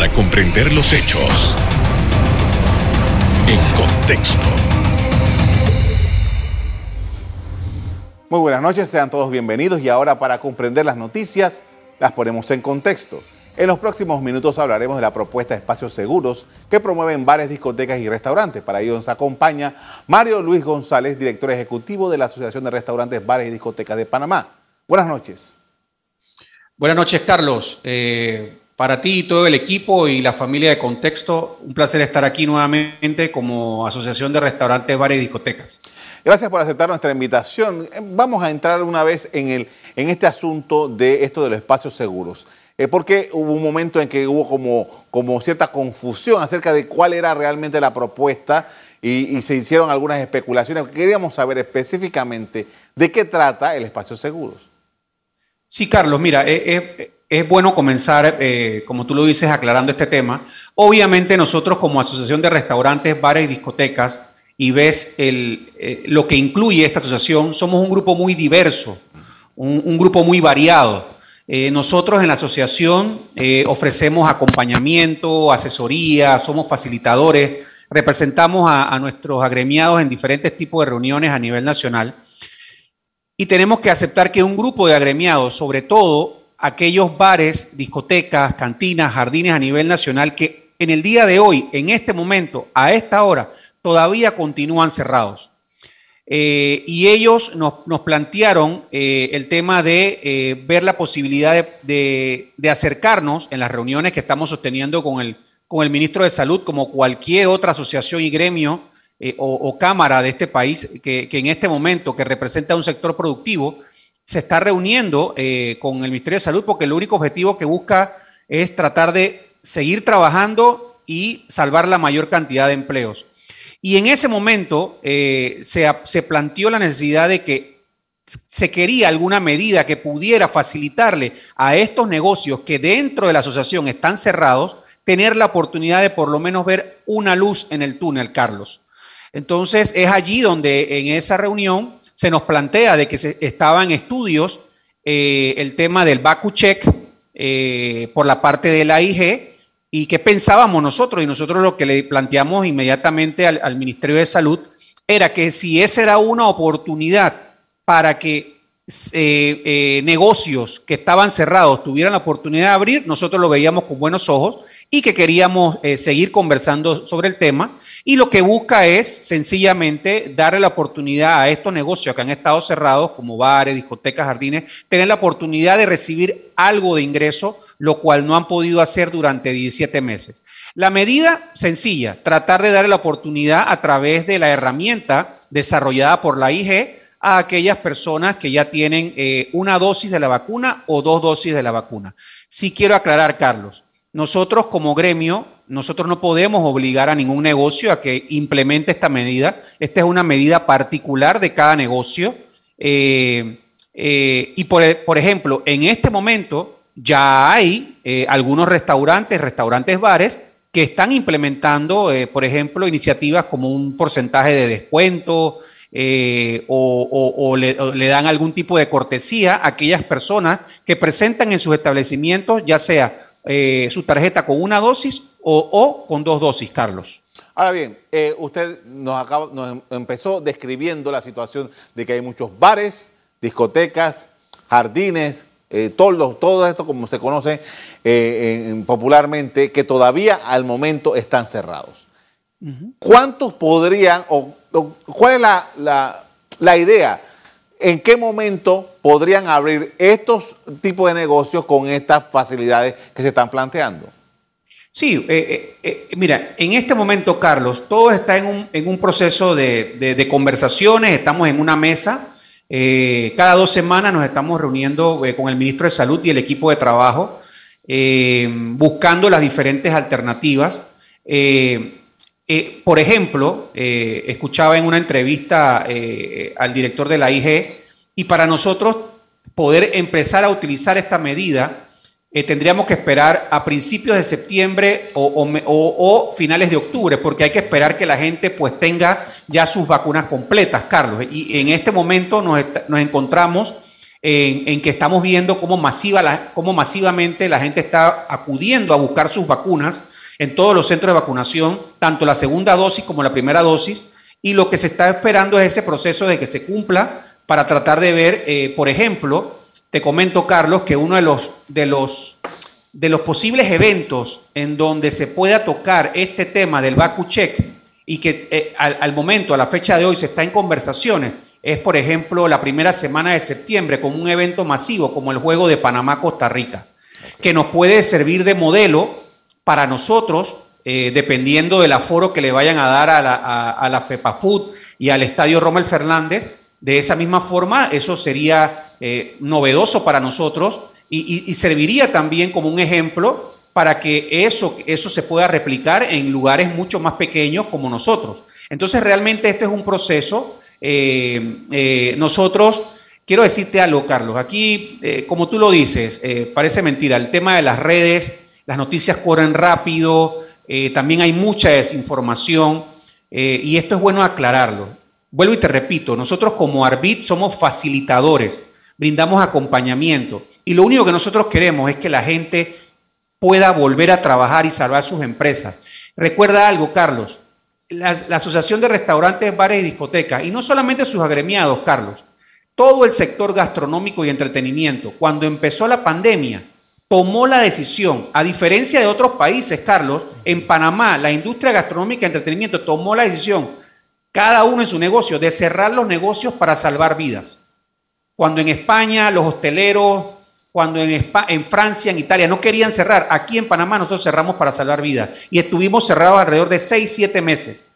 para comprender los hechos en contexto. Muy buenas noches, sean todos bienvenidos y ahora para comprender las noticias las ponemos en contexto. En los próximos minutos hablaremos de la propuesta de espacios seguros que promueven bares, discotecas y restaurantes. Para ello nos acompaña Mario Luis González, director ejecutivo de la Asociación de Restaurantes, Bares y Discotecas de Panamá. Buenas noches. Buenas noches, Carlos. Eh, para ti y todo el equipo y la familia de Contexto, un placer estar aquí nuevamente como Asociación de Restaurantes, Bares y Discotecas. Gracias por aceptar nuestra invitación. Eh, vamos a entrar una vez en, el, en este asunto de esto de los espacios seguros. Eh, porque hubo un momento en que hubo como, como cierta confusión acerca de cuál era realmente la propuesta y, y se hicieron algunas especulaciones. Queríamos saber específicamente de qué trata el espacio seguros. Sí, Carlos, mira, es, bueno comenzar, eh, como tú lo dices, aclarando este tema. Obviamente nosotros como Asociación de Restaurantes, Bares y Discotecas, y ves eh, lo que incluye esta asociación, somos un grupo muy diverso, un, grupo muy variado. Eh, nosotros en la asociación ofrecemos acompañamiento, asesoría, somos facilitadores, representamos a nuestros agremiados en diferentes tipos de reuniones a nivel nacional. Y tenemos que aceptar que un grupo de agremiados, sobre todo aquellos bares, discotecas, cantinas, jardines a nivel nacional, que en el día de hoy, en este momento, a esta hora, todavía continúan cerrados. Eh, y ellos nos, plantearon eh, el tema de eh, ver la posibilidad de, acercarnos en las reuniones que estamos sosteniendo con el, ministro de Salud, como cualquier otra asociación y gremio o, cámara de este país que, en este momento, que representa un sector productivo, se está reuniendo eh, con el Ministerio de Salud porque el único objetivo que busca es tratar de seguir trabajando y salvar la mayor cantidad de empleos. Y en ese momento eh, se, se planteó la necesidad de que se quería alguna medida que pudiera facilitarle a estos negocios que dentro de la asociación están cerrados, tener la oportunidad de por lo menos ver una luz en el túnel, Carlos. Entonces es allí donde en esa reunión se nos plantea de que se, en estudios eh, el tema del Baku Check eh, por la parte de la IG y qué pensábamos nosotros. Y nosotros lo que le planteamos inmediatamente al Ministerio de Salud era que si esa era una oportunidad para que eh, eh, negocios que estaban cerrados tuvieran la oportunidad de abrir, nosotros lo veíamos con buenos ojos y que queríamos eh, seguir conversando sobre el tema. Y lo que busca es sencillamente darle la oportunidad a estos negocios que han estado cerrados, como bares, discotecas, jardines, tener la oportunidad de recibir algo de ingreso, lo cual no han podido hacer durante 17 meses. La medida sencilla, tratar de darle la oportunidad a través de la herramienta desarrollada por la IG, a aquellas personas que ya tienen eh, una dosis de la vacuna o dos dosis de la vacuna. Sí quiero aclarar, Carlos, nosotros como gremio, nosotros no podemos obligar a ningún negocio a que implemente esta medida. Esta es una medida particular de cada negocio. Eh, eh, y por, por, ejemplo, en este momento ya hay algunos restaurantes, restaurantes bares, que están implementando, por ejemplo, iniciativas como un porcentaje de descuento, eh, o, le, dan algún tipo de cortesía a aquellas personas que presentan en sus establecimientos, ya sea eh, su tarjeta con una dosis o, con dos dosis, Carlos. Ahora bien, eh, usted nos, nos empezó describiendo la situación de que hay muchos bares, discotecas, jardines, todo, todo esto como se conoce popularmente, que todavía al momento están cerrados. ¿Cuántos podrían o ¿Cuál es la, idea? ¿En qué momento podrían abrir estos tipos de negocios con estas facilidades que se están planteando? Sí, eh, eh, eh, mira, en este momento, Carlos, todo está en un, proceso de, conversaciones, estamos en una mesa, cada dos semanas nos estamos reuniendo con el ministro de Salud y el equipo de trabajo, buscando las diferentes alternativas. Eh, por ejemplo, eh, escuchaba en una entrevista eh, al director de la IG y para nosotros poder empezar a utilizar esta medida, tendríamos que esperar a principios de septiembre o, finales de octubre, porque hay que esperar que la gente pues tenga ya sus vacunas completas, Carlos. Y en este momento nos, nos encontramos en, que estamos viendo cómo, masiva cómo masivamente la gente está acudiendo a buscar sus vacunas en todos los centros de vacunación, tanto la segunda dosis como la primera dosis, y lo que se está esperando es ese proceso de que se cumpla para tratar de ver, eh, por ejemplo, te comento, Carlos, que uno de los, de los, de los posibles eventos en donde se pueda tocar este tema del Baku Check y que eh, al, momento, a la fecha de hoy, se está en conversaciones, es, por ejemplo, la primera semana de septiembre, como un evento masivo, como el Juego de Panamá-Costa Rica, que nos puede servir de modelo para nosotros, eh, dependiendo del aforo que le vayan a dar a la, a, la FEPAFUT y al Estadio Rommel Fernández. De esa misma forma, eso sería eh, novedoso para nosotros y, serviría también como un ejemplo para que eso, eso se pueda replicar en lugares mucho más pequeños como nosotros. Entonces, realmente este es un proceso. Eh, nosotros, quiero decirte algo, Carlos, aquí, como tú lo dices, parece mentira, el tema de las redes, las noticias corren rápido, eh, también hay mucha desinformación eh, y esto es bueno aclararlo. Vuelvo y te repito, nosotros como Arbit somos facilitadores, brindamos acompañamiento y lo único que nosotros queremos es que la gente pueda volver a trabajar y salvar sus empresas. Recuerda algo, Carlos, la, la Asociación de Restaurantes, Bares y Discotecas, y no solamente sus agremiados, Carlos, todo el sector gastronómico y entretenimiento, cuando empezó la pandemia, tomó la decisión, a diferencia de otros países, Carlos, en Panamá la industria gastronómica y entretenimiento tomó la decisión, cada uno en su negocio, de cerrar los negocios para salvar vidas. Cuando en España los hosteleros, cuando en, en Francia, en Italia no querían cerrar, aquí en Panamá nosotros cerramos para salvar vidas y estuvimos cerrados alrededor de 6, 7 meses.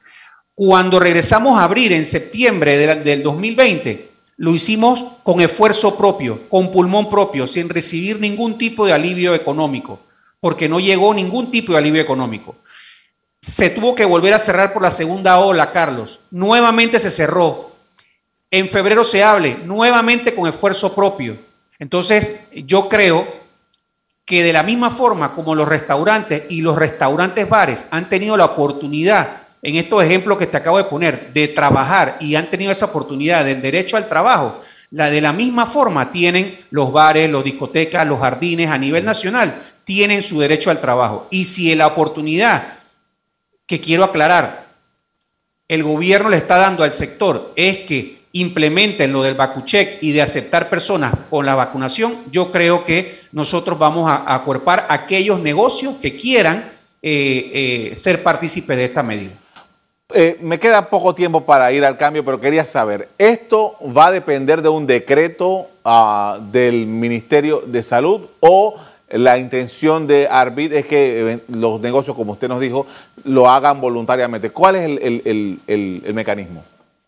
Cuando regresamos a abrir en septiembre del 2020, lo hicimos con esfuerzo propio, con pulmón propio, sin recibir ningún tipo de alivio económico, porque no llegó ningún tipo de alivio económico. Se tuvo que volver a cerrar por la segunda ola, Carlos. Nuevamente se cerró. En febrero se hable, nuevamente con esfuerzo propio. Entonces, yo creo que de la misma forma como los restaurantes y los restaurantes bares han tenido la oportunidad en estos ejemplos que te acabo de poner, de trabajar y han tenido esa oportunidad del derecho al trabajo, la de la misma forma tienen los bares, los discotecas, los jardines a nivel nacional, tienen su derecho al trabajo. Y si la oportunidad que quiero aclarar, el gobierno le está dando al sector es que implementen lo del vacucheck y de aceptar personas con la vacunación, yo creo que nosotros vamos a acuerpar aquellos negocios que quieran eh, eh, ser partícipes de esta medida. Eh, me queda poco tiempo para ir al cambio, pero quería saber, ¿esto va a depender de un decreto ah, del Ministerio de Salud o la intención de Arbit es que eh, los negocios, como usted nos dijo, lo hagan voluntariamente? ¿Cuál es el, mecanismo?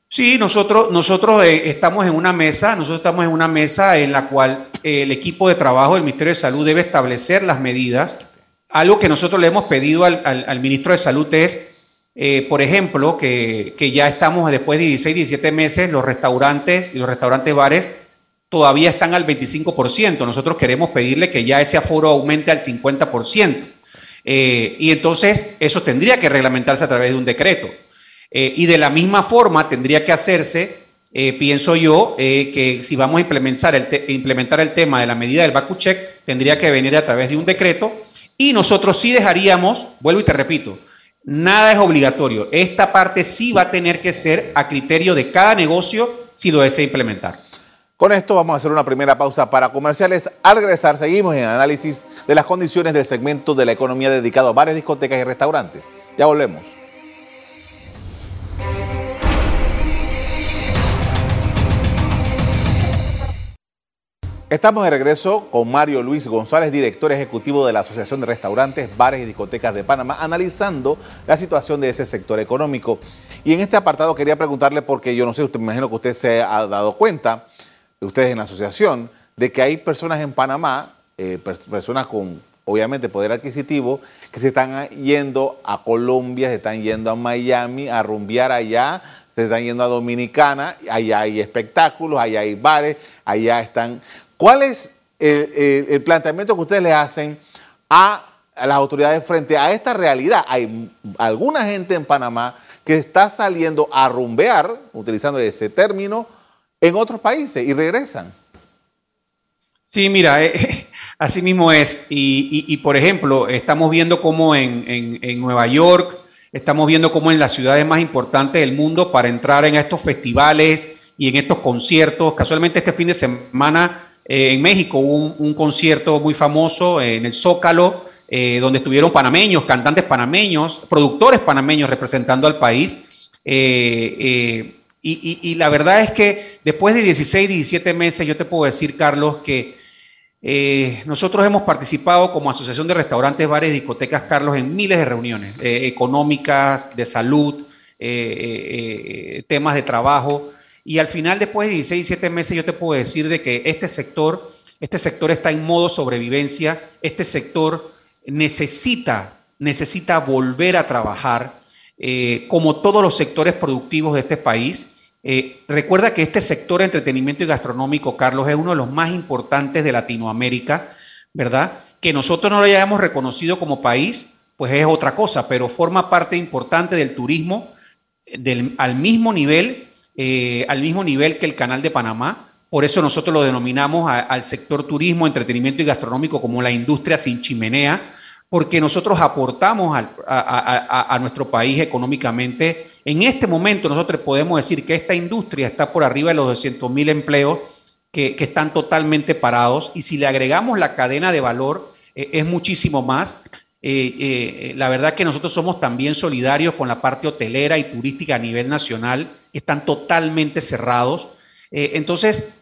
Sí, nosotros, nosotros eh, estamos en una mesa, nosotros estamos en una mesa en la cual el equipo de trabajo del Ministerio de Salud debe establecer las medidas. Algo que nosotros le hemos pedido al, al ministro de Salud es eh, por ejemplo, que, ya estamos después de 16, 17 meses, los restaurantes y los restaurantes bares todavía están al 25%. Nosotros queremos pedirle que ya ese aforo aumente al 50%. Eh, y entonces eso tendría que reglamentarse a través de un decreto. Eh, y de la misma forma tendría que hacerse, pienso yo, que si vamos a implementar el, implementar el tema de la medida del back check, tendría que venir a través de un decreto. Y nosotros sí dejaríamos, vuelvo y te repito, Nada es obligatorio. Esta parte sí va a tener que ser a criterio de cada negocio si lo desea implementar. Con esto vamos a hacer una primera pausa para comerciales. Al regresar seguimos en análisis de las condiciones del segmento de la economía dedicado a bares, discotecas y restaurantes. Ya volvemos. Estamos de regreso con Mario Luis González, director ejecutivo de la Asociación de Restaurantes, Bares y Discotecas de Panamá, analizando la situación de ese sector económico. Y en este apartado quería preguntarle, porque yo no sé, usted me imagino que usted se ha dado cuenta, ustedes en la asociación, de que hay personas en Panamá, eh, personas con obviamente poder adquisitivo, que se están yendo a Colombia, se están yendo a Miami, a rumbear allá, se están yendo a Dominicana, allá hay espectáculos, allá hay bares, allá están ¿Cuál es el, planteamiento que ustedes le hacen a, las autoridades frente a esta realidad? Hay alguna gente en Panamá que está saliendo a rumbear, utilizando ese término, en otros países y regresan. Sí, mira, eh, así mismo es. Y, por ejemplo, estamos viendo cómo en, Nueva York, estamos viendo cómo en las ciudades más importantes del mundo, para entrar en estos festivales y en estos conciertos, casualmente este fin de semana eh, en México hubo un, concierto muy famoso en el Zócalo, eh, donde estuvieron panameños, cantantes panameños, productores panameños representando al país. y, y, la verdad es que después de 16, 17 meses, yo te puedo decir, Carlos, que eh, nosotros hemos participado como Asociación de Restaurantes, Bares y Discotecas, Carlos, en miles de reuniones eh, económicas, de salud, eh, temas de trabajo. Y al final, después de 16, 17 meses, yo te puedo decir de que este sector, este sector está en modo sobrevivencia, este sector necesita, necesita volver a trabajar, como todos los sectores productivos de este país. Eh, recuerda que este sector entretenimiento y gastronómico, Carlos, es uno de los más importantes de Latinoamérica, ¿verdad? Que nosotros no lo hayamos reconocido como país, pues es otra cosa, pero forma parte importante del turismo al mismo nivel, eh, al mismo nivel que el Canal de Panamá. Por eso nosotros lo denominamos al sector turismo, entretenimiento y gastronómico como la industria sin chimenea, porque nosotros aportamos a, nuestro país económicamente. En este momento nosotros podemos decir que esta industria está por arriba de los 200 mil empleos que, están totalmente parados y si le agregamos la cadena de valor eh, es muchísimo más. Eh, eh, la verdad que nosotros somos también solidarios con la parte hotelera y turística a nivel nacional, que están totalmente cerrados. entonces,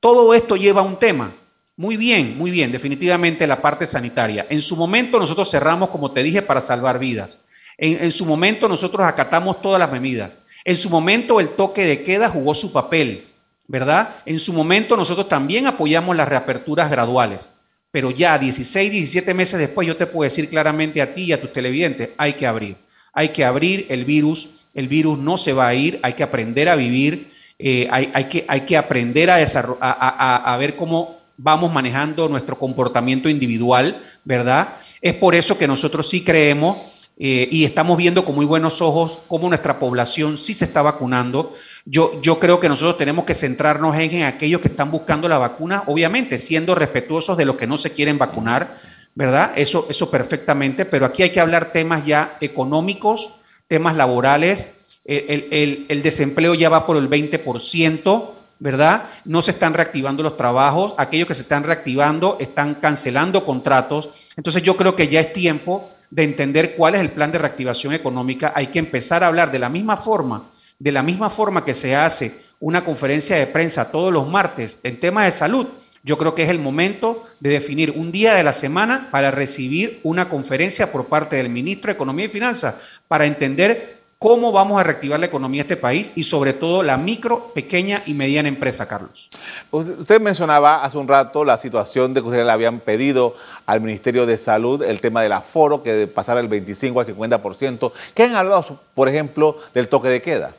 todo esto lleva a un tema, muy bien, muy bien, definitivamente la parte sanitaria. En su momento nosotros cerramos, como te dije, para salvar vidas. En, su momento nosotros acatamos todas las medidas. En su momento el toque de queda jugó su papel, ¿verdad? En su momento nosotros también apoyamos las reaperturas graduales. Pero ya 16, 17 meses después yo te puedo decir claramente a ti y a tus televidentes, hay que abrir. Hay que abrir el virus. El virus no se va a ir, hay que aprender a vivir. Eh, hay, que, hay, que, aprender a, a, a ver cómo vamos manejando nuestro comportamiento individual, ¿verdad? Es por eso que nosotros sí creemos eh, y estamos viendo con muy buenos ojos cómo nuestra población sí se está vacunando. Yo, yo creo que nosotros tenemos que centrarnos en, aquellos que están buscando la vacuna, obviamente siendo respetuosos de los que no se quieren vacunar, ¿verdad? Eso, eso perfectamente, pero aquí hay que hablar temas ya económicos, temas laborales. El, el, el desempleo ya va por el 20%. ¿verdad? No se están reactivando los trabajos, aquellos que se están reactivando están cancelando contratos. Entonces yo creo que ya es tiempo de entender cuál es el plan de reactivación económica. Hay que empezar a hablar de la misma forma, de la misma forma que se hace una conferencia de prensa todos los martes en temas de salud. Yo creo que es el momento de definir un día de la semana para recibir una conferencia por parte del ministro de Economía y Finanzas para entender cómo vamos a reactivar la economía de este país y sobre todo la micro, pequeña y mediana empresa, Carlos. Usted mencionaba hace un rato la situación de que ustedes le habían pedido al Ministerio de Salud el tema del aforo, que pasara del 25 al 50%. ¿Qué han hablado, por ejemplo, del toque de queda?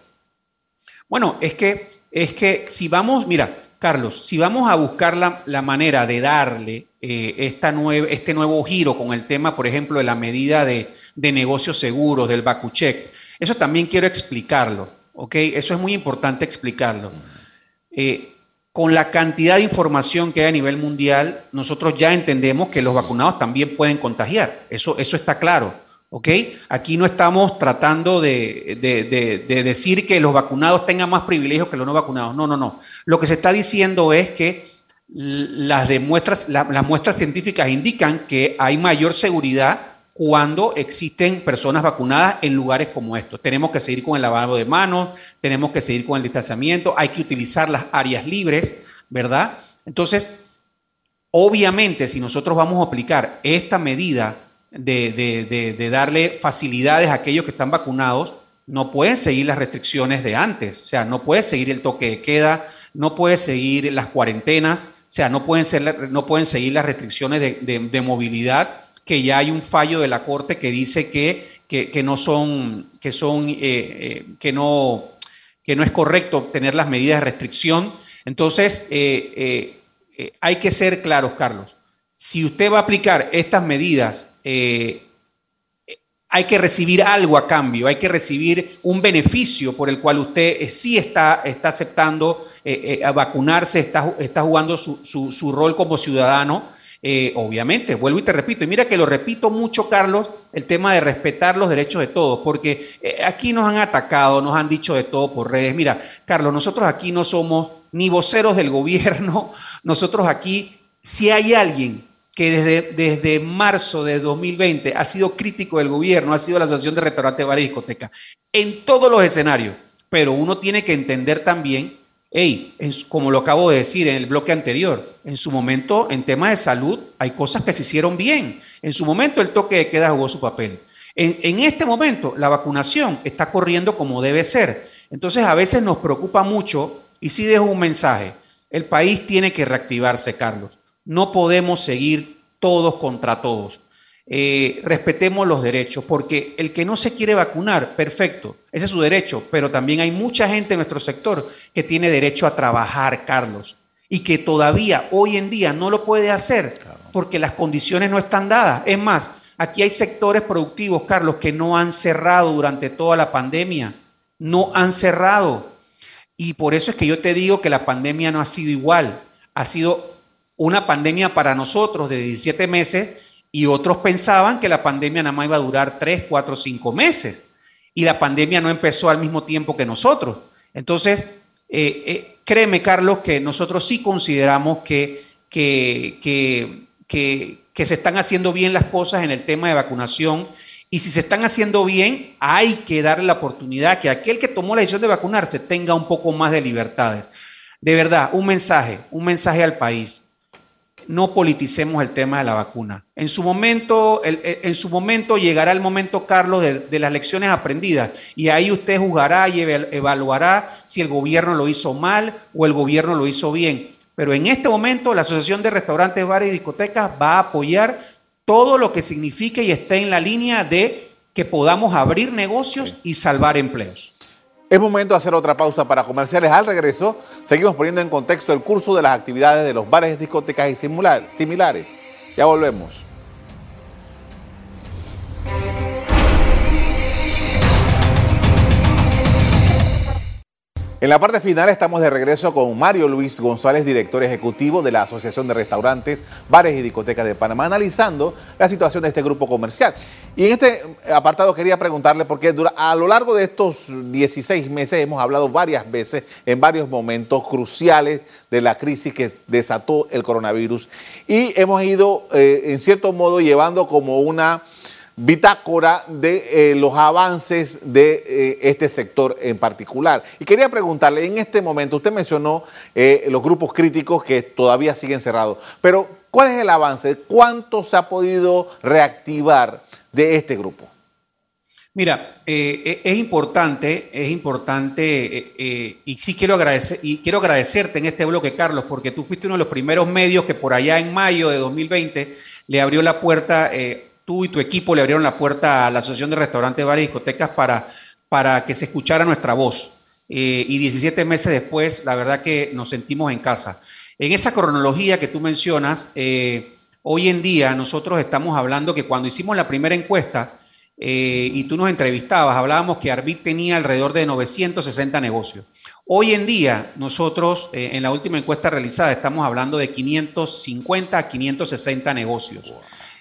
Bueno, es que, es que si vamos, mira, Carlos, si vamos a buscar la, manera de darle eh, esta este nuevo giro con el tema, por ejemplo, de la medida de, de negocios seguros, del Bakuchek, eso también quiero explicarlo, ¿ok? Eso es muy importante explicarlo. Eh, con la cantidad de información que hay a nivel mundial, nosotros ya entendemos que los vacunados también pueden contagiar. Eso, eso está claro, ¿ok? Aquí no estamos tratando de, decir que los vacunados tengan más privilegios que los no vacunados. No, no, no. Lo que se está diciendo es que las, demuestras, las muestras científicas indican que hay mayor seguridad cuando existen personas vacunadas en lugares como estos. Tenemos que seguir con el lavado de manos, tenemos que seguir con el distanciamiento, hay que utilizar las áreas libres, ¿verdad? Entonces, obviamente, si nosotros vamos a aplicar esta medida de, darle facilidades a aquellos que están vacunados, no pueden seguir las restricciones de antes, o sea, no puede seguir el toque de queda, no puede seguir las cuarentenas, o sea, no pueden, ser, no pueden seguir las restricciones de movilidad que ya hay un fallo de la Corte que dice que, que, no son, que son, eh, eh, que no, que no es correcto tener las medidas de restricción. Entonces, eh, hay que ser claros, Carlos. Si usted va a aplicar estas medidas hay que recibir algo a cambio, hay que recibir un beneficio por el cual usted sí está, está aceptando a vacunarse, está, está jugando su, su, rol como ciudadano. Obviamente, vuelvo y te repito, y mira que lo repito mucho, Carlos, el tema de respetar los derechos de todos, porque aquí nos han atacado, nos han dicho de todo por redes. Mira, Carlos, nosotros aquí no somos ni voceros del gobierno, nosotros aquí, si hay alguien que desde, desde marzo de 2020 ha sido crítico del gobierno, ha sido la Asociación de Restaurantes, Bares y Discotecas, en todos los escenarios. Pero uno tiene que entender también, hey, como lo acabo de decir en el bloque anterior, en su momento, en temas de salud, hay cosas que se hicieron bien. En su momento, el toque de queda jugó su papel. En, en este momento, la vacunación está corriendo como debe ser. Entonces, a veces nos preocupa mucho, y sí dejo un mensaje, el país tiene que reactivarse, Carlos. No podemos seguir todos contra todos. Eh, respetemos los derechos, porque el que no se quiere vacunar, perfecto, ese es su derecho, pero también hay mucha gente en nuestro sector que tiene derecho a trabajar, Carlos, y que todavía hoy en día no lo puede hacer porque las condiciones no están dadas. Es más, aquí hay sectores productivos, Carlos, que no han cerrado durante toda la pandemia, no han cerrado. Y por eso es que yo te digo que la pandemia no ha sido igual, ha sido una pandemia para nosotros de 17 meses y otros pensaban que la pandemia nada más iba a durar 3, 4, 5 meses. Y la pandemia no empezó al mismo tiempo que nosotros. Entonces, eh, eh, créeme, Carlos, que nosotros sí consideramos que, que, que, que se están haciendo bien las cosas en el tema de vacunación. Y si se están haciendo bien, hay que darle la oportunidad que aquel que tomó la decisión de vacunarse tenga un poco más de libertades. De verdad, un mensaje, un mensaje al país no politicemos el tema de la vacuna. En su momento, en su momento llegará el momento, Carlos, de, las lecciones aprendidas y ahí usted juzgará y evaluará si el gobierno lo hizo mal o el gobierno lo hizo bien. Pero en este momento la Asociación de Restaurantes, Bares y Discotecas va a apoyar todo lo que signifique y esté en la línea de que podamos abrir negocios y salvar empleos. Es momento de hacer otra pausa para comerciales. Al regreso, seguimos poniendo en contexto el curso de las actividades de los bares, discotecas y similares. Ya volvemos. En la parte final estamos de regreso con Mario Luis González, director ejecutivo de la Asociación de Restaurantes, Bares y Discotecas de Panamá, analizando la situación de este grupo comercial. Y en este apartado quería preguntarle, porque a lo largo de estos 16 meses hemos hablado varias veces en varios momentos cruciales de la crisis que desató el coronavirus y hemos ido, eh, en cierto modo, llevando como una bitácora de eh, los avances de eh, este sector en particular. Y quería preguntarle, en este momento, usted mencionó los grupos críticos que todavía siguen cerrados, pero ¿cuál es el avance? ¿Cuánto se ha podido reactivar de este grupo? Mira, es importante, es importante, y sí quiero agradecer, y quiero agradecerte en este bloque, Carlos, porque tú fuiste uno de los primeros medios que por allá en mayo de 2020 le abrió la puerta tú y tu equipo le abrieron la puerta a la Asociación de Restaurantes, Bares y Discotecas para, para que se escuchara nuestra voz. Eh, y 17 meses después, la verdad que nos sentimos en casa. En esa cronología que tú mencionas, eh, hoy en día nosotros estamos hablando que cuando hicimos la primera encuesta eh, y tú nos entrevistabas, hablábamos que Arbit tenía alrededor de 960 negocios. Hoy en día, nosotros en la última encuesta realizada estamos hablando de 550 a 560 negocios.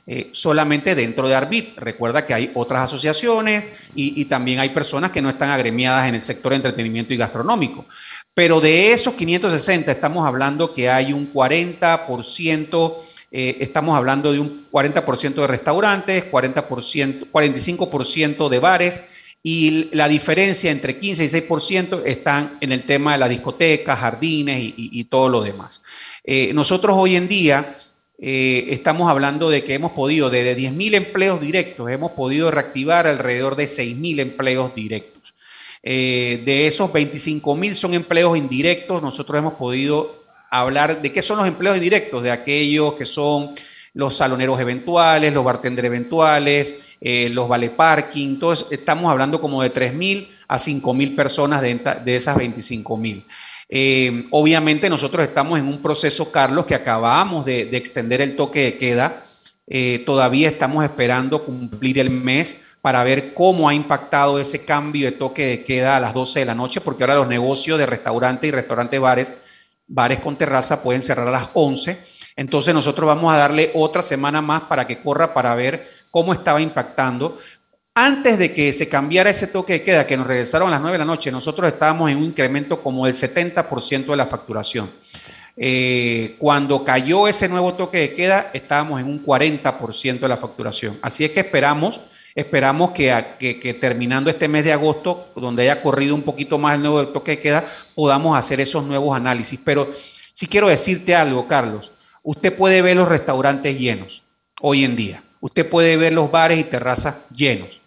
Eh, solamente dentro de Arbit. Recuerda que hay otras asociaciones y, también hay personas que no están agremiadas en el sector de entretenimiento y gastronómico. Pero de esos 560 estamos hablando que hay un 40%, eh, estamos hablando de un 40% de restaurantes, 40%, 45% de bares y la diferencia entre 15 y 6% están en el tema de las discotecas, jardines y, todo lo demás. Eh, nosotros hoy en día eh, estamos hablando de que hemos podido, desde 10.000 empleos directos, hemos podido reactivar alrededor de 6.000 empleos directos. De esos 25.000 son empleos indirectos, nosotros hemos podido hablar de qué son los empleos indirectos, de aquellos que son los saloneros eventuales, los bartenders eventuales, eh, los vale parking, entonces estamos hablando como de 3.000 a 5.000 personas de, de esas 25.000. Eh, obviamente nosotros estamos en un proceso, Carlos, que acabamos de, extender el toque de queda. Eh, todavía estamos esperando cumplir el mes para ver cómo ha impactado ese cambio de toque de queda a las 12 de la noche, porque ahora los negocios de restaurantes y restaurantes bares, bares con terraza pueden cerrar a las 11. Entonces nosotros vamos a darle otra semana más para que corra para ver cómo estaba impactando. Antes de que se cambiara ese toque de queda, que nos regresaron a las 9 de la noche, nosotros estábamos en un incremento como del 70% de la facturación. Eh, cuando cayó ese nuevo toque de queda, estábamos en un 40% de la facturación. Así es que esperamos, esperamos que, terminando este mes de agosto, donde haya corrido un poquito más el nuevo toque de queda, podamos hacer esos nuevos análisis. Pero si quiero decirte algo, Carlos, usted puede ver los restaurantes llenos hoy en día. Usted puede ver los bares y terrazas llenos,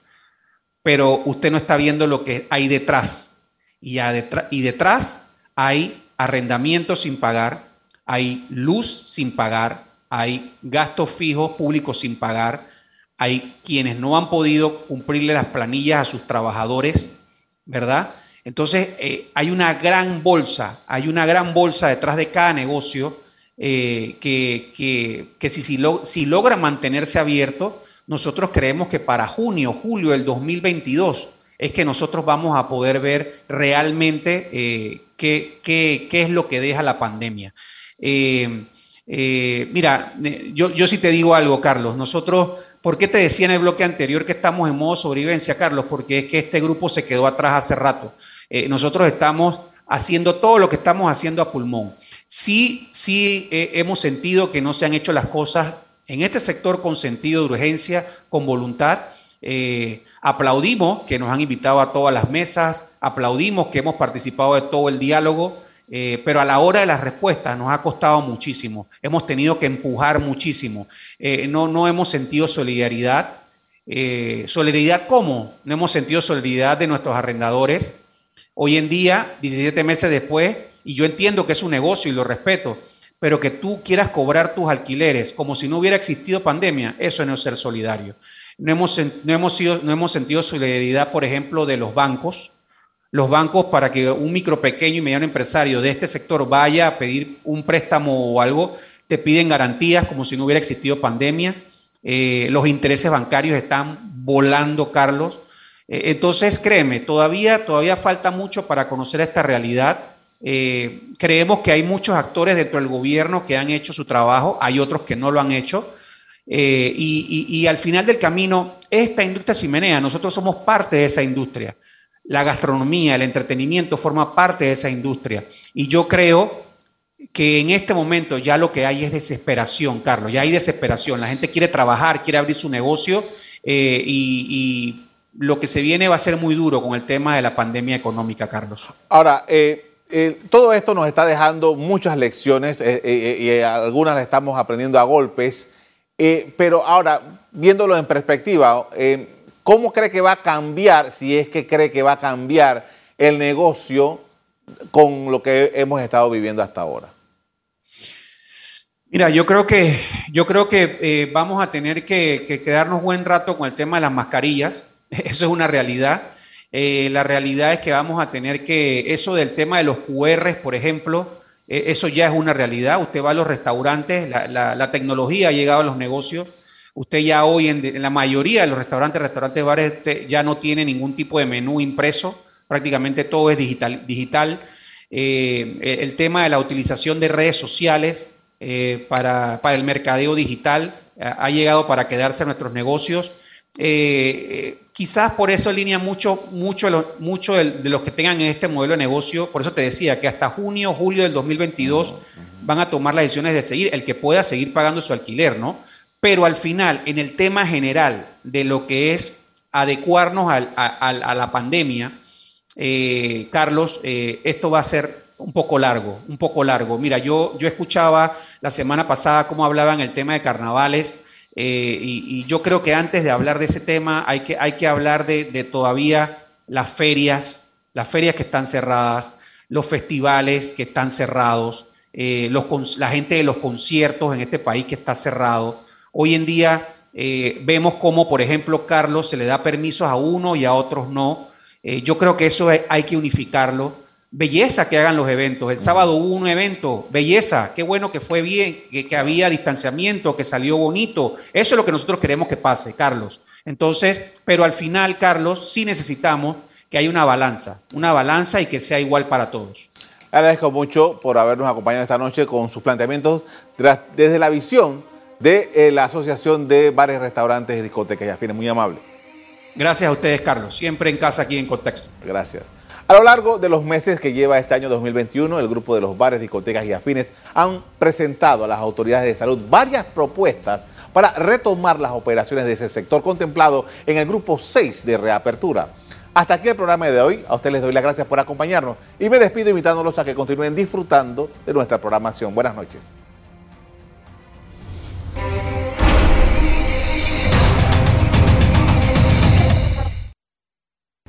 pero usted no está viendo lo que hay detrás. Y, y detrás hay arrendamientos sin pagar, hay luz sin pagar, hay gastos fijos públicos sin pagar, hay quienes no han podido cumplirle las planillas a sus trabajadores, ¿verdad? Entonces, eh, hay una gran bolsa, hay una gran bolsa detrás de cada negocio eh, que, que, si, si, logra mantenerse abierto, nosotros creemos que para junio, julio del 2022 es que nosotros vamos a poder ver realmente eh, qué, qué, es lo que deja la pandemia. Mira, yo, yo sí te digo algo, Carlos. Nosotros, ¿por qué te decía en el bloque anterior que estamos en modo sobrevivencia, Carlos? Porque es que este grupo se quedó atrás hace rato. nosotros estamos haciendo todo lo que estamos haciendo a pulmón. Sí, sí hemos sentido que no se han hecho las cosas en este sector con sentido de urgencia, con voluntad. Eh, aplaudimos que nos han invitado a todas las mesas, aplaudimos que hemos participado de todo el diálogo, eh, pero a la hora de las respuestas nos ha costado muchísimo, hemos tenido que empujar muchísimo, eh, no, no hemos sentido solidaridad. ¿Solidaridad cómo? No hemos sentido solidaridad de nuestros arrendadores. Hoy en día, 17 meses después, y yo entiendo que es un negocio y lo respeto, pero que tú quieras cobrar tus alquileres como si no hubiera existido pandemia, eso no es ser solidario. No hemos, no hemos, sido, no hemos sentido solidaridad, por ejemplo, de los bancos. Los bancos para que un micro, pequeño y mediano empresario de este sector vaya a pedir un préstamo o algo, te piden garantías como si no hubiera existido pandemia. Eh, los intereses bancarios están volando, Carlos. Eh, entonces, créeme, todavía, todavía falta mucho para conocer esta realidad. Eh, creemos que hay muchos actores dentro del gobierno que han hecho su trabajo, hay otros que no lo han hecho. Eh, y, al final del camino, esta industria chimenea, nosotros somos parte de esa industria. La gastronomía, el entretenimiento forma parte de esa industria. Y yo creo que en este momento ya lo que hay es desesperación, Carlos, ya hay desesperación. La gente quiere trabajar, quiere abrir su negocio eh, y, lo que se viene va a ser muy duro con el tema de la pandemia económica, Carlos. Ahora, eh, todo esto nos está dejando muchas lecciones y algunas las estamos aprendiendo a golpes. Eh, pero ahora, viéndolo en perspectiva, eh, ¿cómo cree que va a cambiar, si es que cree que va a cambiar el negocio con lo que hemos estado viviendo hasta ahora? Mira, yo creo que, yo creo que eh, vamos a tener que, quedarnos buen rato con el tema de las mascarillas. Eso es una realidad. la realidad es que vamos a tener que, eso del tema de los QRs, por ejemplo, e, eso ya es una realidad. Usted va a los restaurantes, la, tecnología ha llegado a los negocios. Usted ya hoy en, la mayoría de los restaurantes, restaurantes, bares, ya no tiene ningún tipo de menú impreso. Prácticamente todo es digital. digital. Eh, el tema de la utilización de redes sociales eh, para, para, el mercadeo digital ha llegado para quedarse en nuestros negocios. Eh, quizás por eso línea mucho, mucho, mucho de, los que tengan este modelo de negocio. Por eso te decía que hasta junio, julio del 2022 van a tomar las decisiones de seguir, el que pueda seguir pagando su alquiler, ¿no? Pero al final, en el tema general de lo que es adecuarnos a, la pandemia, eh, Carlos, eh, esto va a ser un poco largo, un poco largo. Mira, yo, yo escuchaba la semana pasada cómo hablaban el tema de carnavales eh, y, yo creo que antes de hablar de ese tema hay que, hay que hablar de, todavía las ferias, las ferias que están cerradas, los festivales que están cerrados, la gente de los conciertos en este país que está cerrado. Hoy en día eh, vemos cómo, por ejemplo, Carlos se le da permisos a uno y a otros no. yo creo que eso hay que unificarlo. belleza que hagan los eventos. El sábado hubo un evento, belleza, qué bueno que fue bien, que, que, había distanciamiento, que salió bonito. Eso es lo que nosotros queremos que pase, Carlos. Entonces, pero al final, Carlos, sí necesitamos que haya una balanza, una balanza y que sea igual para todos. Agradezco mucho por habernos acompañado esta noche con sus planteamientos desde la visión de eh, la Asociación de Bares, Restaurantes y Discotecas y Afines. Muy amable. Gracias a ustedes, Carlos. Siempre en casa aquí en Contexto. Gracias. A lo largo de los meses que lleva este año 2021, el grupo de los bares, discotecas y afines han presentado a las autoridades de salud varias propuestas para retomar las operaciones de ese sector contemplado en el grupo 6 de reapertura. Hasta aquí el programa de hoy. A ustedes les doy las gracias por acompañarnos y me despido invitándolos a que continúen disfrutando de nuestra programación. Buenas noches.